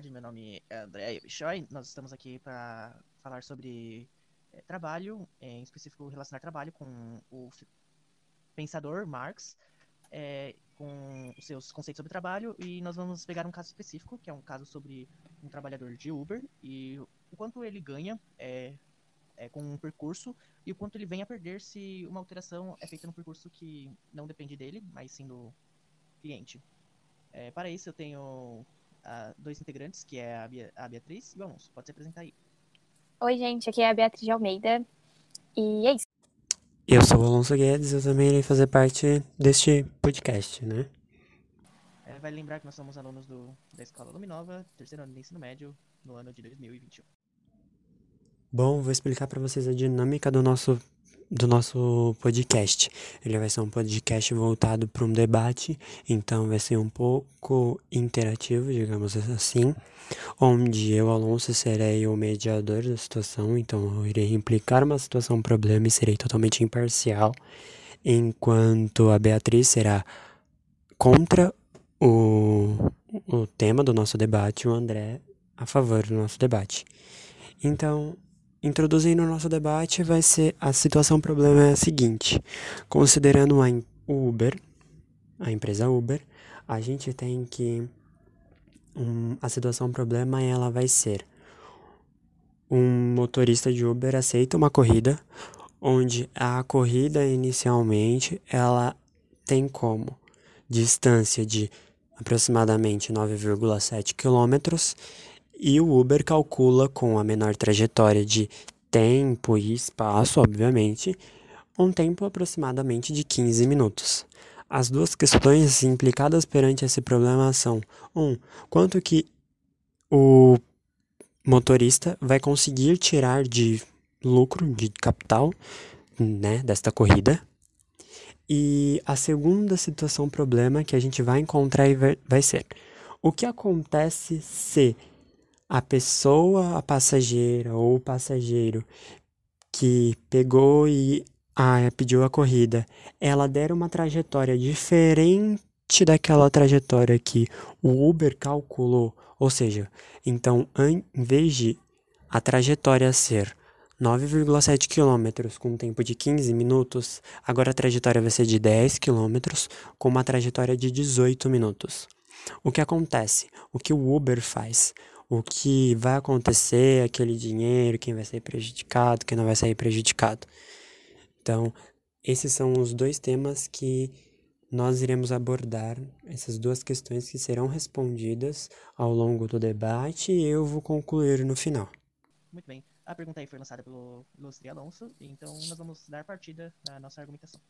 tarde. Meu nome é André Bichoy. Nós estamos aqui para falar sobre é, trabalho, é, em específico relacionar trabalho com o pensador Marx, é, com os seus conceitos sobre trabalho, e nós vamos pegar um caso específico, que é um caso sobre um trabalhador de Uber, e o quanto ele ganha é, com um percurso, e o quanto ele vem a perder se uma alteração é feita no percurso que não depende dele, mas sim do cliente. Para isso, eu tenho uh, dois integrantes, que é a, Bia, a Beatriz e o Alonso. Pode se apresentar aí. Oi, gente, aqui é a Beatriz de Almeida. E é isso. Eu sou o Alonso Guedes, eu também irei fazer parte deste podcast, né? É, vale lembrar que nós somos alunos do, da Escola Luminova, terceiro ano de ensino médio, no ano de 2021. Bom, vou explicar para vocês a dinâmica do nosso do nosso podcast. Ele vai ser um podcast voltado para um debate, então vai ser um pouco interativo, digamos assim, onde eu, Alonso, serei o mediador da situação, então eu irei implicar uma situação, um problema e serei totalmente imparcial, enquanto a Beatriz será contra o, o tema do nosso debate, o André a favor do nosso debate. Então, introduzindo o nosso debate, vai ser a situação problema é a seguinte: considerando a Uber, a empresa Uber, a gente tem que um, a situação problema ela vai ser um motorista de Uber aceita uma corrida onde a corrida inicialmente ela tem como distância de aproximadamente 9,7 quilômetros e o Uber calcula com a menor trajetória de tempo e espaço, obviamente, um tempo aproximadamente de 15 minutos. As duas questões implicadas perante esse problema são: um, quanto que o motorista vai conseguir tirar de lucro, de capital, né, desta corrida. E a segunda situação problema que a gente vai encontrar vai ser: o que acontece se a pessoa, a passageira ou o passageiro que pegou e ah, pediu a corrida, ela der uma trajetória diferente daquela trajetória que o Uber calculou, ou seja, então em vez de a trajetória ser 9,7 km com um tempo de 15 minutos, agora a trajetória vai ser de 10 km com uma trajetória de 18 minutos. O que acontece? O que o Uber faz? O que vai acontecer, aquele dinheiro, quem vai sair prejudicado, quem não vai sair prejudicado. Então, esses são os dois temas que nós iremos abordar, essas duas questões que serão respondidas ao longo do debate e eu vou concluir no final. Muito bem. A pergunta aí foi lançada pelo Ilustre Alonso, então nós vamos dar partida à nossa argumentação.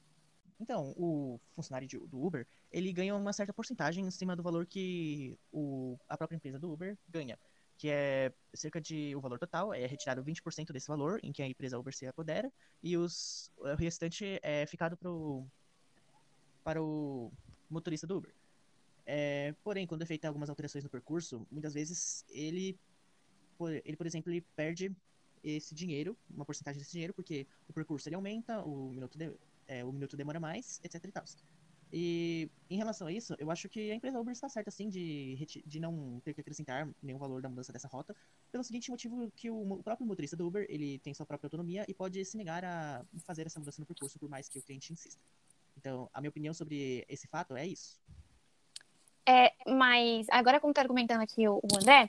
Então, o funcionário de, do Uber, ele ganha uma certa porcentagem em cima do valor que o, a própria empresa do Uber ganha que é cerca de o valor total é retirado 20% desse valor em que a empresa Uber se apodera e os, o restante é ficado pro, para o motorista do Uber. É, porém, quando é feita algumas alterações no percurso, muitas vezes ele, ele, por exemplo, ele perde esse dinheiro, uma porcentagem desse dinheiro, porque o percurso ele aumenta, o minuto, de, é, o minuto demora mais, etc e. E em relação a isso, eu acho que a empresa Uber está certa, sim, de, de não ter que acrescentar nenhum valor da mudança dessa rota, pelo seguinte motivo que o, o, próprio motorista do Uber, ele tem sua própria autonomia e pode se negar a fazer essa mudança no percurso, por mais que o cliente insista. Então, a minha opinião sobre esse fato é isso. É, mas agora como está argumentando aqui o, o, André,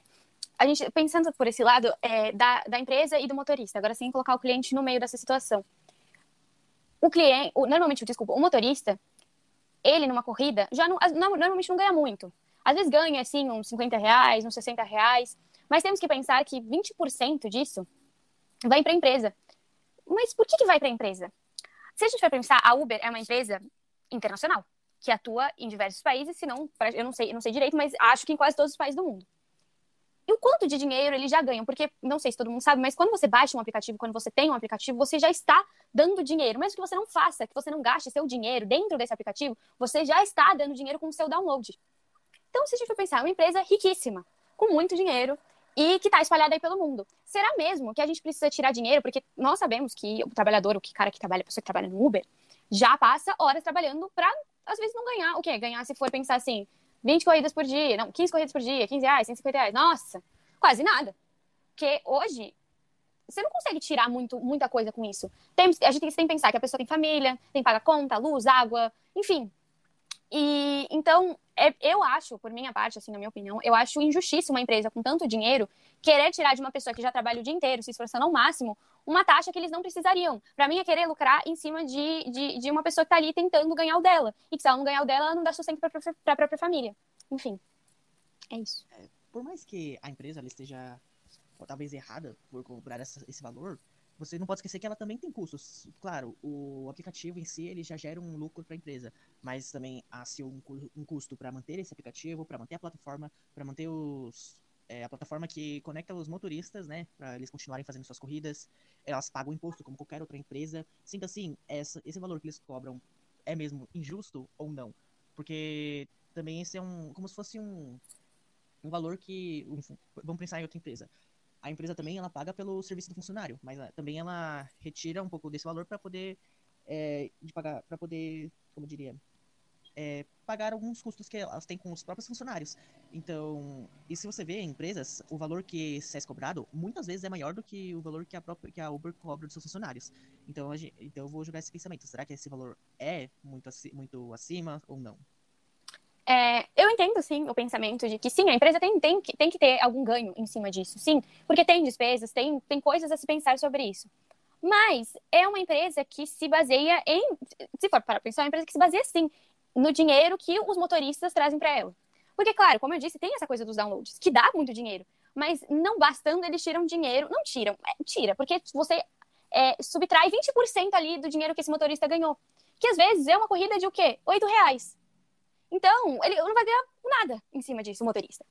a gente, pensando por esse lado é, da, da empresa e do motorista, agora sem colocar o cliente no meio dessa situação. O cliente, o, normalmente, desculpa, o motorista, ele numa corrida já não, normalmente não ganha muito. Às vezes ganha, assim, uns 50 reais, uns 60 reais, mas temos que pensar que 20% disso vai para a empresa. Mas por que, que vai para a empresa? Se a gente vai pensar, a Uber é uma empresa internacional, que atua em diversos países, se não, eu não sei, eu não sei direito, mas acho que em quase todos os países do mundo. E o quanto de dinheiro eles já ganham? Porque, não sei se todo mundo sabe, mas quando você baixa um aplicativo, quando você tem um aplicativo, você já está dando dinheiro. Mesmo que você não faça, que você não gaste seu dinheiro dentro desse aplicativo, você já está dando dinheiro com o seu download. Então, se a gente for pensar, é uma empresa riquíssima, com muito dinheiro, e que está espalhada aí pelo mundo. Será mesmo que a gente precisa tirar dinheiro? Porque nós sabemos que o trabalhador, o cara que trabalha, a pessoa que trabalha no Uber, já passa horas trabalhando para, às vezes, não ganhar. O quê? Ganhar, se for pensar assim, 20 corridas por dia, não, 15 corridas por dia, 15 reais, 150 reais. Nossa, quase nada. Porque hoje, você não consegue tirar muito, muita coisa com isso. Tem, a gente tem que pensar que a pessoa tem família, tem que pagar conta, luz, água, enfim. E então, é, eu acho, por minha parte, assim, na minha opinião, eu acho injustiça uma empresa com tanto dinheiro querer tirar de uma pessoa que já trabalha o dia inteiro, se esforçando ao máximo, uma taxa que eles não precisariam. Para mim, é querer lucrar em cima de, de, de uma pessoa que está ali tentando ganhar o dela. E que se ela não ganhar o dela, ela não dá sustento para a própria família. Enfim, é isso. É, por mais que a empresa esteja talvez errada por cobrar essa, esse valor, você não pode esquecer que ela também tem custos. Claro, o aplicativo em si ele já gera um lucro para a empresa, mas também há se um, um custo para manter esse aplicativo, para manter a plataforma, para manter os, é, a plataforma que conecta os motoristas, né, para eles continuarem fazendo suas corridas. Elas pagam imposto como qualquer outra empresa. Sinta assim, essa, esse valor que eles cobram é mesmo injusto ou não? Porque também esse é um, como se fosse um, um valor que, vamos pensar em outra empresa a empresa também ela paga pelo serviço do funcionário, mas ela, também ela retira um pouco desse valor para poder é, de pagar para poder, como diria, é, pagar alguns custos que elas têm com os próprios funcionários. Então, e se você vê em empresas, o valor que é cobrado muitas vezes é maior do que o valor que a própria que a Uber cobra dos seus funcionários. Então, gente, então eu vou jogar esse pensamento. Será que esse valor é muito, muito acima ou não? É, eu entendo, sim, o pensamento de que, sim, a empresa tem, tem, tem que ter algum ganho em cima disso, sim, porque tem despesas, tem, tem coisas a se pensar sobre isso. Mas é uma empresa que se baseia em, se for para pensar, é uma empresa que se baseia, sim, no dinheiro que os motoristas trazem para ela. Porque, claro, como eu disse, tem essa coisa dos downloads, que dá muito dinheiro, mas não bastando, eles tiram dinheiro, não tiram, é, tira, porque você é, subtrai 20% ali do dinheiro que esse motorista ganhou. Que às vezes é uma corrida de o quê? 8 reais. Então, ele não vai ganhar nada em cima disso, o motorista.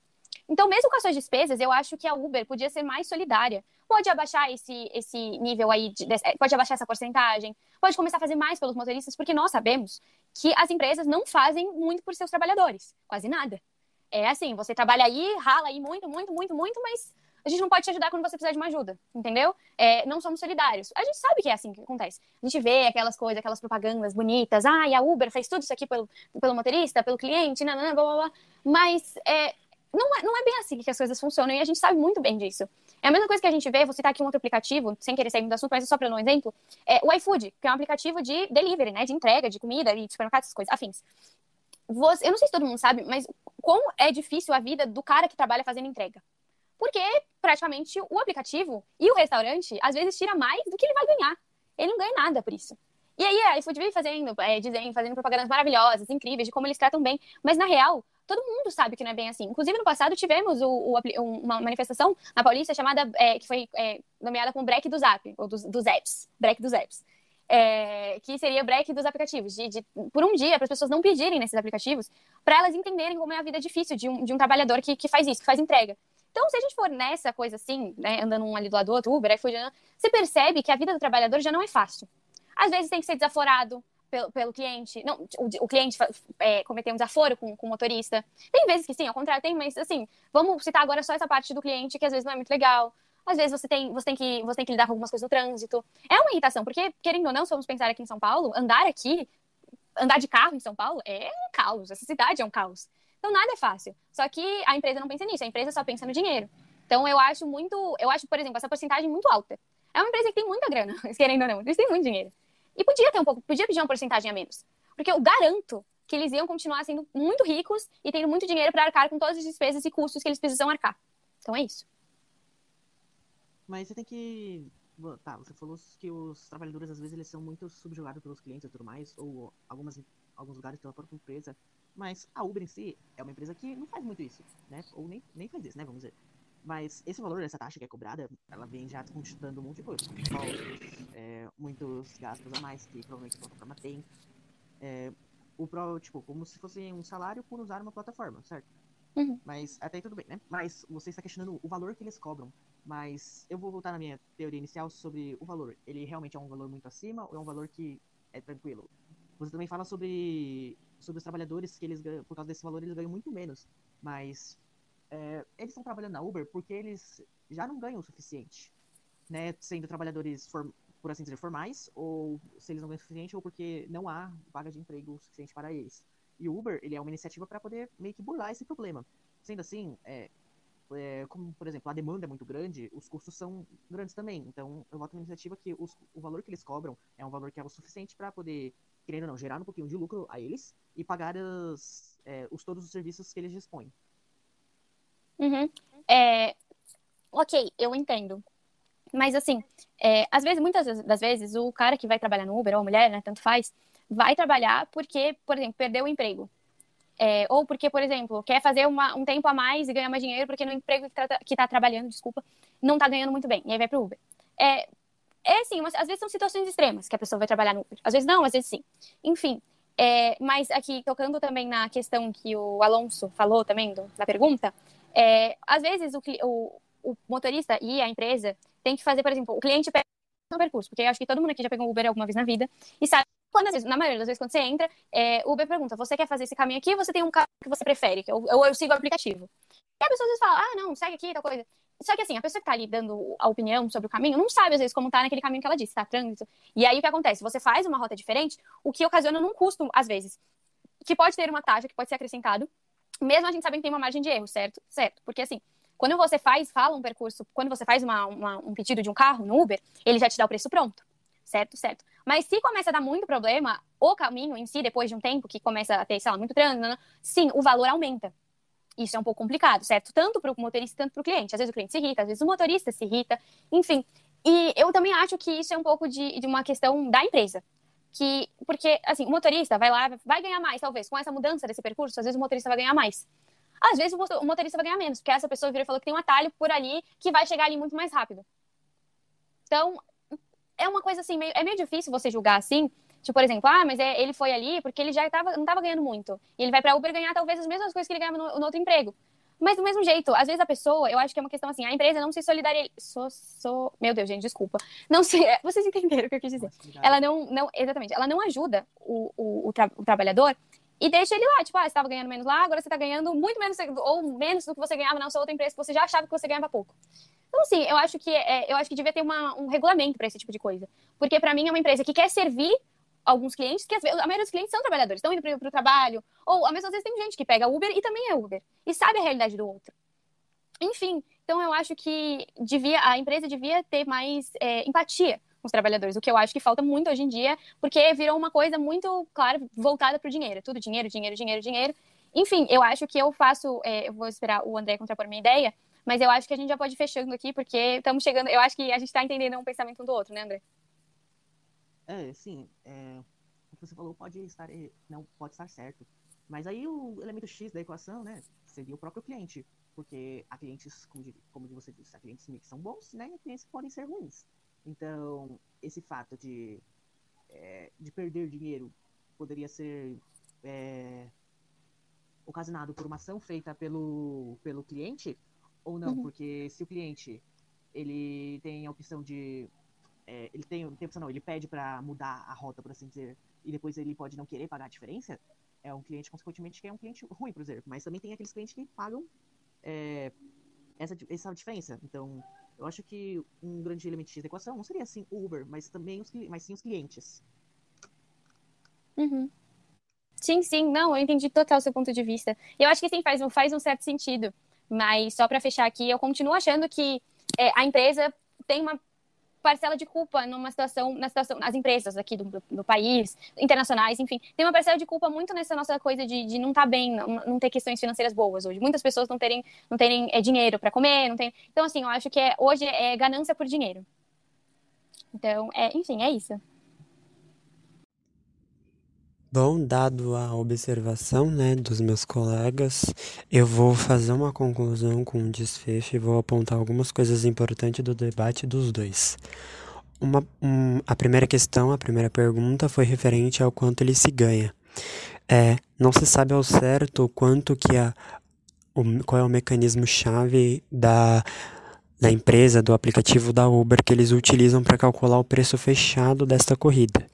Então, mesmo com as suas despesas, eu acho que a Uber podia ser mais solidária. Pode abaixar esse, esse nível aí, de, pode abaixar essa porcentagem, pode começar a fazer mais pelos motoristas, porque nós sabemos que as empresas não fazem muito por seus trabalhadores, quase nada. É assim, você trabalha aí, rala aí muito, muito, muito, muito, mas a gente não pode te ajudar quando você precisar de uma ajuda, entendeu? É, não somos solidários. A gente sabe que é assim que acontece. A gente vê aquelas coisas, aquelas propagandas bonitas. Ah, a Uber fez tudo isso aqui pelo, pelo motorista, pelo cliente, nanana, blá, blá, blá. Mas é, não, é, não é bem assim que as coisas funcionam e a gente sabe muito bem disso. É a mesma coisa que a gente vê, vou citar aqui um outro aplicativo, sem querer sair do assunto, mas é só para dar um exemplo, é o iFood, que é um aplicativo de delivery, né, de entrega de comida e de supermercado, essas coisas, afins. Você, eu não sei se todo mundo sabe, mas como é difícil a vida do cara que trabalha fazendo entrega. Porque praticamente o aplicativo e o restaurante, às vezes, tira mais do que ele vai ganhar. Ele não ganha nada por isso. E aí a iFood vem fazendo, é, dizendo, fazendo propagandas maravilhosas, incríveis, de como eles tratam bem. Mas na real, todo mundo sabe que não é bem assim. Inclusive, no passado, tivemos o, o, uma manifestação na Paulista chamada, é, que foi é, nomeada como break do Zap, ou dos, dos apps. Break dos apps. É, que seria o break dos aplicativos, de, de, por um dia, para as pessoas não pedirem nesses aplicativos, para elas entenderem como é a vida difícil de um, de um trabalhador que, que faz isso, que faz entrega. Então, se a gente for nessa coisa assim, né, andando um ali do lado do outro, Uber, iFood, você percebe que a vida do trabalhador já não é fácil. Às vezes tem que ser desaforado pelo, pelo cliente, não, o, o cliente é, cometer um desaforo com, com o motorista. Tem vezes que sim, ao contrário, tem, mas assim, vamos citar agora só essa parte do cliente que às vezes não é muito legal. Às vezes você tem, você tem, que, você tem que lidar com algumas coisas no trânsito. É uma irritação, porque, querendo ou não, se vamos pensar aqui em São Paulo, andar aqui, andar de carro em São Paulo é um caos. Essa cidade é um caos. Então nada é fácil. Só que a empresa não pensa nisso, a empresa só pensa no dinheiro. Então eu acho muito, eu acho, por exemplo, essa porcentagem muito alta. É uma empresa que tem muita grana, querendo ou não, eles têm muito dinheiro. E podia ter um pouco, podia pedir uma porcentagem a menos. Porque eu garanto que eles iam continuar sendo muito ricos e tendo muito dinheiro para arcar com todas as despesas e custos que eles precisam arcar. Então é isso. Mas você tem que. Tá, você falou que os trabalhadores às vezes eles são muito subjugados pelos clientes e tudo mais, ou algumas, alguns lugares pela própria empresa. Mas a Uber em si é uma empresa que não faz muito isso, né? Ou nem, nem faz isso, né? Vamos dizer. Mas esse valor dessa taxa que é cobrada, ela vem já constituindo um monte de coisa. Impostos, é, muitos gastos a mais que provavelmente a plataforma tem. É, o pro, tipo, como se fosse um salário por usar uma plataforma, certo? Uhum. Mas até aí tudo bem, né? Mas você está questionando o valor que eles cobram. Mas eu vou voltar na minha teoria inicial sobre o valor. Ele realmente é um valor muito acima ou é um valor que é tranquilo? Você também fala sobre sobre os trabalhadores que eles ganham, por causa desse valor, eles ganham muito menos. Mas é, eles estão trabalhando na Uber porque eles já não ganham o suficiente, né? Sendo trabalhadores, for, por assim dizer, formais, ou se eles não ganham o suficiente, ou porque não há vaga de emprego suficiente para eles. E o Uber, ele é uma iniciativa para poder meio que burlar esse problema. Sendo assim, é, é, como, por exemplo, a demanda é muito grande, os custos são grandes também. Então, eu voto na iniciativa que os, o valor que eles cobram é um valor que é o suficiente para poder, querendo ou não, gerar um pouquinho de lucro a eles e pagar os, é, os todos os serviços que eles dispõem. Uhum. É, ok, eu entendo. Mas assim, é, às vezes, muitas das vezes, o cara que vai trabalhar no Uber, ou a mulher, né, tanto faz, vai trabalhar porque, por exemplo, perdeu o emprego. É, ou porque, por exemplo, quer fazer uma, um tempo a mais e ganhar mais dinheiro porque no emprego que está trabalhando, desculpa, não está ganhando muito bem. E aí vai para o Uber. É, é assim, às vezes são situações extremas que a pessoa vai trabalhar no Uber. Às vezes não, às vezes sim. Enfim, é, mas aqui, tocando também na questão que o Alonso falou também do, da pergunta, é, às vezes o, o, o, motorista e a empresa tem que fazer, por exemplo, o cliente pega um percurso, porque eu acho que todo mundo aqui já pegou Uber alguma vez na vida e sabe quando, às vezes, na maioria das vezes, quando você entra, é, o Uber pergunta: você quer fazer esse caminho aqui ou você tem um carro que você prefere? Ou eu, eu sigo o aplicativo. E a pessoa às vezes fala: ah, não, segue aqui, tal coisa. Só que assim, a pessoa que tá ali dando a opinião sobre o caminho não sabe, às vezes, como tá naquele caminho que ela disse, tá trânsito. E aí o que acontece? Você faz uma rota diferente, o que ocasiona num custo, às vezes, que pode ter uma taxa, que pode ser acrescentado, mesmo a gente sabendo que tem uma margem de erro, certo? Certo. Porque assim, quando você faz, fala um percurso, quando você faz uma, uma, um pedido de um carro no Uber, ele já te dá o preço pronto. Certo, certo. Mas se começa a dar muito problema, o caminho em si, depois de um tempo que começa a ter, sei lá, muito trânsito, sim, o valor aumenta. Isso é um pouco complicado, certo? Tanto para o motorista, tanto para o cliente. Às vezes o cliente se irrita, às vezes o motorista se irrita, enfim. E eu também acho que isso é um pouco de, de uma questão da empresa. Que, porque, assim, o motorista vai lá, vai ganhar mais, talvez. Com essa mudança desse percurso, às vezes o motorista vai ganhar mais. Às vezes o motorista vai ganhar menos, porque essa pessoa virou e falou que tem um atalho por ali que vai chegar ali muito mais rápido. Então, é uma coisa assim, meio, é meio difícil você julgar assim. Tipo, por exemplo, ah, mas é, ele foi ali porque ele já tava, não estava ganhando muito. E ele vai para Uber ganhar talvez as mesmas coisas que ele ganhava no, no, outro emprego. Mas do mesmo jeito, às vezes a pessoa, eu acho que é uma questão assim, a empresa não se solidariza. So, so... Meu Deus, gente, desculpa. Não se. Vocês entenderam o que eu quis dizer. Ela não, não. Exatamente, ela não ajuda o, o, o, tra, o trabalhador e deixa ele lá, tipo, ah, você estava ganhando menos lá, agora você está ganhando muito menos ou menos do que você ganhava na sua outra empresa, que você já achava que você ganhava pouco. Então, assim, eu acho que, é, eu acho que devia ter uma, um regulamento para esse tipo de coisa. Porque, para mim, é uma empresa que quer servir alguns clientes, que a maioria dos clientes são trabalhadores, estão indo para o trabalho, ou, ao mesmo vezes, tem gente que pega Uber e também é Uber, e sabe a realidade do outro. Enfim, então eu acho que devia, a empresa devia ter mais é, empatia com os trabalhadores, o que eu acho que falta muito hoje em dia, porque virou uma coisa muito, claro, voltada para o dinheiro. Tudo dinheiro, dinheiro, dinheiro, dinheiro. Enfim, eu acho que eu faço, é, eu vou esperar o André contrapor minha ideia, mas eu acho que a gente já pode ir fechando aqui, porque estamos chegando, eu acho que a gente está entendendo um pensamento um do outro, né, André? É, sim. É, o que você falou pode estar, não pode estar certo. Mas aí o elemento X da equação, né, seria o próprio cliente. Porque há clientes, como, como você disse, há clientes que são bons, né, e clientes que podem ser ruins. Então, esse fato de, é, de perder dinheiro poderia ser é, ocasionado por uma ação feita pelo, pelo cliente ou não, uhum. porque se o cliente ele tem a opção de é, ele tem, tem opção não, ele pede para mudar a rota, por assim dizer, e depois ele pode não querer pagar a diferença, é um cliente consequentemente que é um cliente ruim, por exemplo, mas também tem aqueles clientes que pagam é, essa, essa diferença. Então, eu acho que um grande elemento da equação não seria assim o Uber, mas também os, mas sim os clientes. Uhum. Sim, sim, não, eu entendi total o seu ponto de vista. Eu acho que sim, faz, faz um certo sentido. Mas só para fechar aqui, eu continuo achando que é, a empresa tem uma parcela de culpa numa situação, na situação, as empresas aqui do, do, do, país, internacionais, enfim, tem uma parcela de culpa muito nessa nossa coisa de, de não estar tá bem, não, não, ter questões financeiras boas hoje. Muitas pessoas não terem, não terem é, dinheiro para comer, não tem. Então, assim, eu acho que é, hoje é ganância por dinheiro. Então, é, enfim, é isso. Bom, dado a observação né, dos meus colegas, eu vou fazer uma conclusão com um desfecho e vou apontar algumas coisas importantes do debate dos dois. Uma, um, a primeira questão, a primeira pergunta foi referente ao quanto ele se ganha. É, não se sabe ao certo quanto que a, o, qual é o mecanismo chave da, da empresa, do aplicativo da Uber que eles utilizam para calcular o preço fechado desta corrida.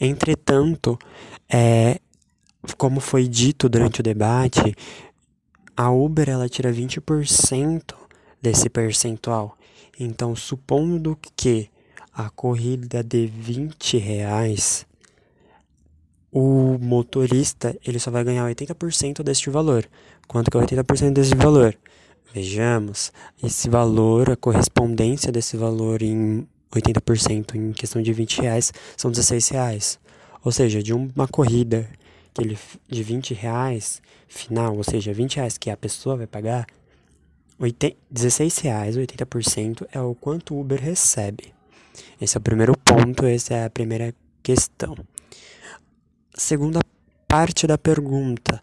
Entretanto, é, como foi dito durante o debate, a Uber ela tira 20% desse percentual. Então, supondo que a corrida de 20 reais, o motorista ele só vai ganhar 80% deste valor. Quanto que é 80% desse valor? Vejamos, esse valor, a correspondência desse valor em 80% em questão de 20 reais são 16 reais. Ou seja, de uma corrida que ele, de 20 reais final, ou seja, 20 reais que a pessoa vai pagar, 80, 16 reais, 80% é o quanto o Uber recebe. Esse é o primeiro ponto, essa é a primeira questão. Segunda parte da pergunta,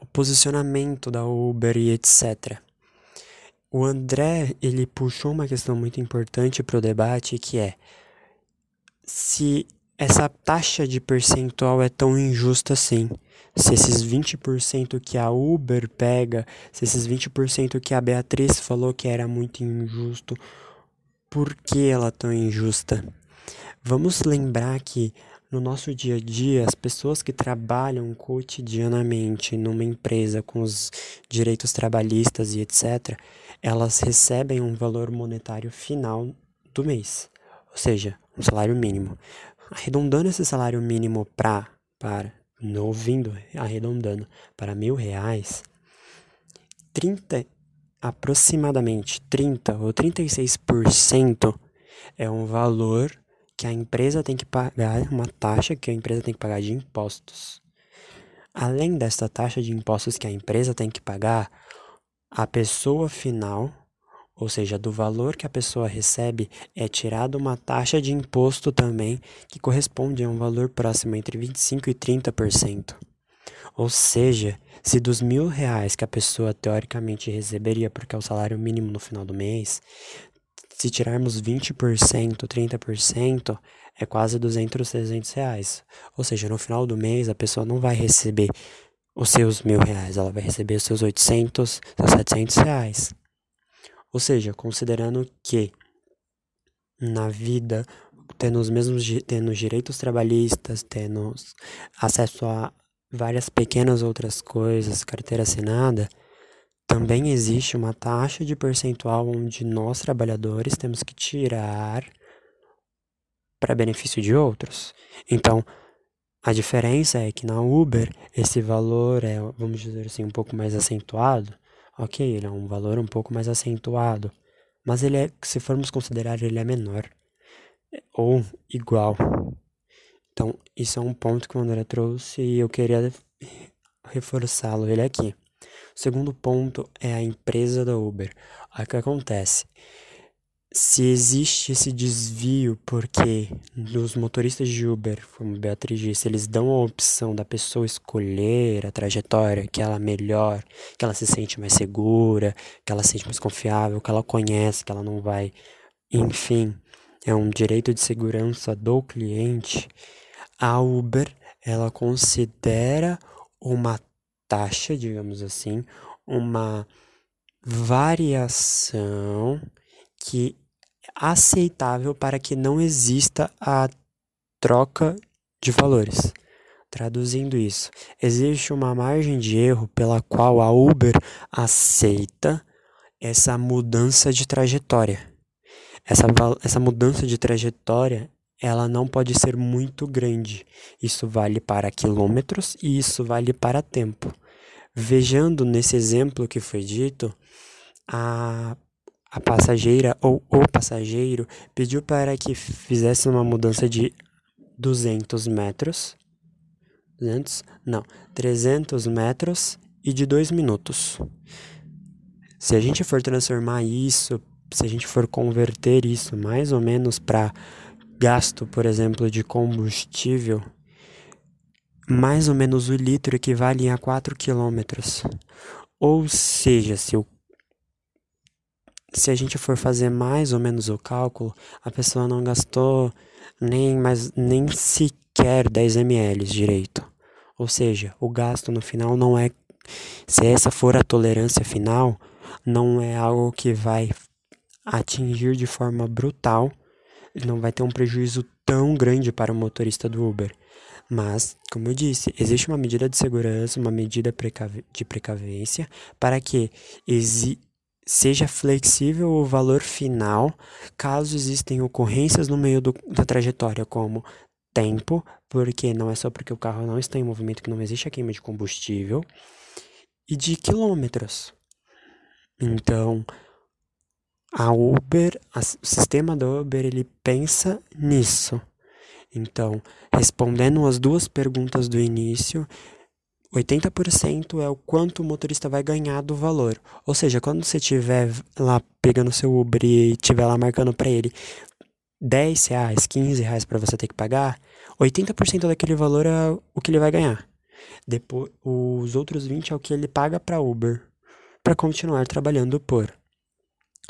o posicionamento da Uber e etc. O André, ele puxou uma questão muito importante para o debate, que é se essa taxa de percentual é tão injusta assim. Se esses 20% que a Uber pega, se esses 20% que a Beatriz falou que era muito injusto, por que ela é tão injusta? Vamos lembrar que no nosso dia a dia, as pessoas que trabalham cotidianamente numa empresa com os direitos trabalhistas e etc., elas recebem um valor monetário final do mês, ou seja, um salário mínimo. Arredondando esse salário mínimo pra, para, não ouvindo, arredondando para mil reais, 30, aproximadamente 30 ou 36% é um valor que a empresa tem que pagar, uma taxa que a empresa tem que pagar de impostos. Além desta taxa de impostos que a empresa tem que pagar, a pessoa final, ou seja, do valor que a pessoa recebe, é tirada uma taxa de imposto também que corresponde a um valor próximo entre 25% e 30%. Ou seja, se dos mil reais que a pessoa teoricamente receberia, porque é o salário mínimo no final do mês, se tirarmos 20%, 30%, é quase 200, 300 reais. Ou seja, no final do mês a pessoa não vai receber os seus mil reais, ela vai receber os seus 800, seus 700 reais. Ou seja, considerando que na vida, tendo os mesmos tendo direitos trabalhistas, tendo acesso a várias pequenas outras coisas, carteira assinada, também existe uma taxa de percentual onde nós trabalhadores temos que tirar para benefício de outros. Então, a diferença é que na Uber esse valor é, vamos dizer assim, um pouco mais acentuado. Ok, ele é um valor um pouco mais acentuado, mas ele é, se formos considerar, ele é menor ou igual. Então, isso é um ponto que o André trouxe e eu queria reforçá-lo ele aqui. O segundo ponto é a empresa da Uber. O que acontece? Se existe esse desvio porque nos motoristas de Uber, como Beatriz disse, eles dão a opção da pessoa escolher a trajetória que ela melhor, que ela se sente mais segura, que ela se sente mais confiável, que ela conhece, que ela não vai, enfim, é um direito de segurança do cliente. A Uber, ela considera uma taxa, digamos assim, uma variação que é aceitável para que não exista a troca de valores. Traduzindo isso, existe uma margem de erro pela qual a Uber aceita essa mudança de trajetória. Essa, essa mudança de trajetória ela não pode ser muito grande. Isso vale para quilômetros e isso vale para tempo. Vejando nesse exemplo que foi dito, a, a passageira ou o passageiro pediu para que fizesse uma mudança de 200 metros. 200? Não, 300 metros e de 2 minutos. Se a gente for transformar isso, se a gente for converter isso mais ou menos para gasto, por exemplo, de combustível, mais ou menos o litro equivale a 4 quilômetros. Ou seja, se, o, se a gente for fazer mais ou menos o cálculo, a pessoa não gastou nem, mais, nem sequer 10 ml direito. Ou seja, o gasto no final não é. Se essa for a tolerância final, não é algo que vai atingir de forma brutal não vai ter um prejuízo tão grande para o motorista do Uber. Mas, como eu disse, existe uma medida de segurança, uma medida de precavência para que seja flexível o valor final caso existem ocorrências no meio do, da trajetória, como tempo, porque não é só porque o carro não está em movimento que não existe a queima de combustível, e de quilômetros. Então, a Uber, a, o sistema da Uber, ele pensa nisso. Então, respondendo as duas perguntas do início, 80% é o quanto o motorista vai ganhar do valor. Ou seja, quando você estiver lá pegando seu Uber e estiver lá marcando para ele 10 reais, 15 reais para você ter que pagar, 80% daquele valor é o que ele vai ganhar. Depois, os outros 20 é o que ele paga para Uber para continuar trabalhando por.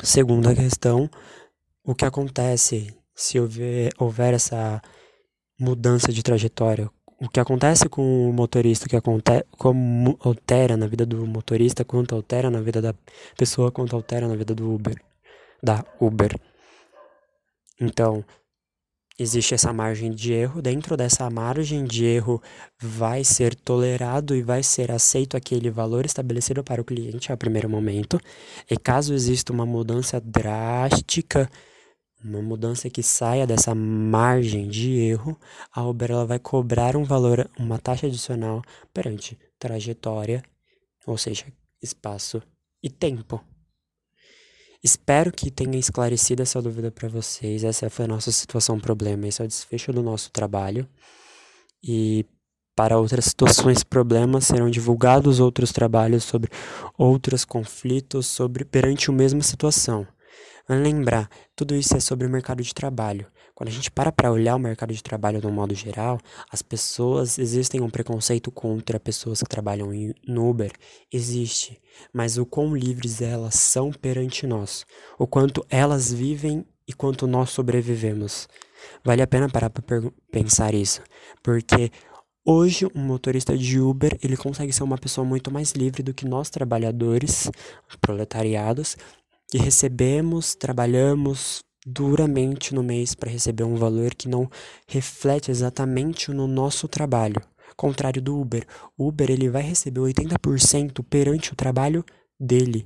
Segunda questão, o que acontece se houver, houver essa mudança de trajetória? O que acontece com o motorista, o que acontece, como altera na vida do motorista, quanto altera na vida da pessoa, quanto altera na vida do Uber, da Uber. Então, existe essa margem de erro. Dentro dessa margem de erro, vai ser tolerado e vai ser aceito aquele valor estabelecido para o cliente a primeiro momento. E caso exista uma mudança drástica, uma mudança que saia dessa margem de erro, a Uber ela vai cobrar um valor, uma taxa adicional perante trajetória, ou seja, espaço e tempo. Espero que tenha esclarecido essa dúvida para vocês. Essa foi a nossa situação problema, esse é o desfecho do nosso trabalho. E para outras situações problemas serão divulgados outros trabalhos sobre outros conflitos sobre perante a mesma situação. Lembrar, tudo isso é sobre o mercado de trabalho. Quando a gente para para olhar o mercado de trabalho de um modo geral, as pessoas, existem um preconceito contra pessoas que trabalham no Uber, existe, mas o quão livres elas são perante nós, o quanto elas vivem e quanto nós sobrevivemos. Vale a pena parar para pensar isso, porque Hoje, um motorista de Uber, ele consegue ser uma pessoa muito mais livre do que nós trabalhadores, proletariados, que recebemos, trabalhamos duramente no mês para receber um valor que não reflete exatamente no nosso trabalho. Contrário do Uber, o Uber ele vai receber 80% perante o trabalho dele.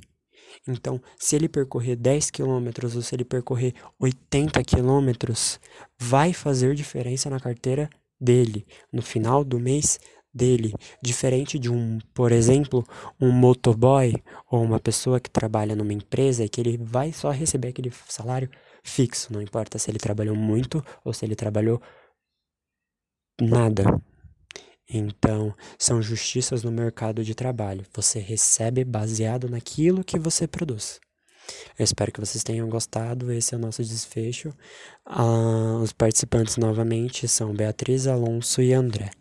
Então, se ele percorrer 10 quilômetros ou se ele percorrer 80 quilômetros, vai fazer diferença na carteira dele. No final do mês, dele, diferente de um, por exemplo, um motoboy ou uma pessoa que trabalha numa empresa e que ele vai só receber aquele salário fixo, não importa se ele trabalhou muito ou se ele trabalhou nada. Então, são justiças no mercado de trabalho. Você recebe baseado naquilo que você produz. Eu espero que vocês tenham gostado. Esse é o nosso desfecho. Ah, os participantes novamente são Beatriz, Alonso e André.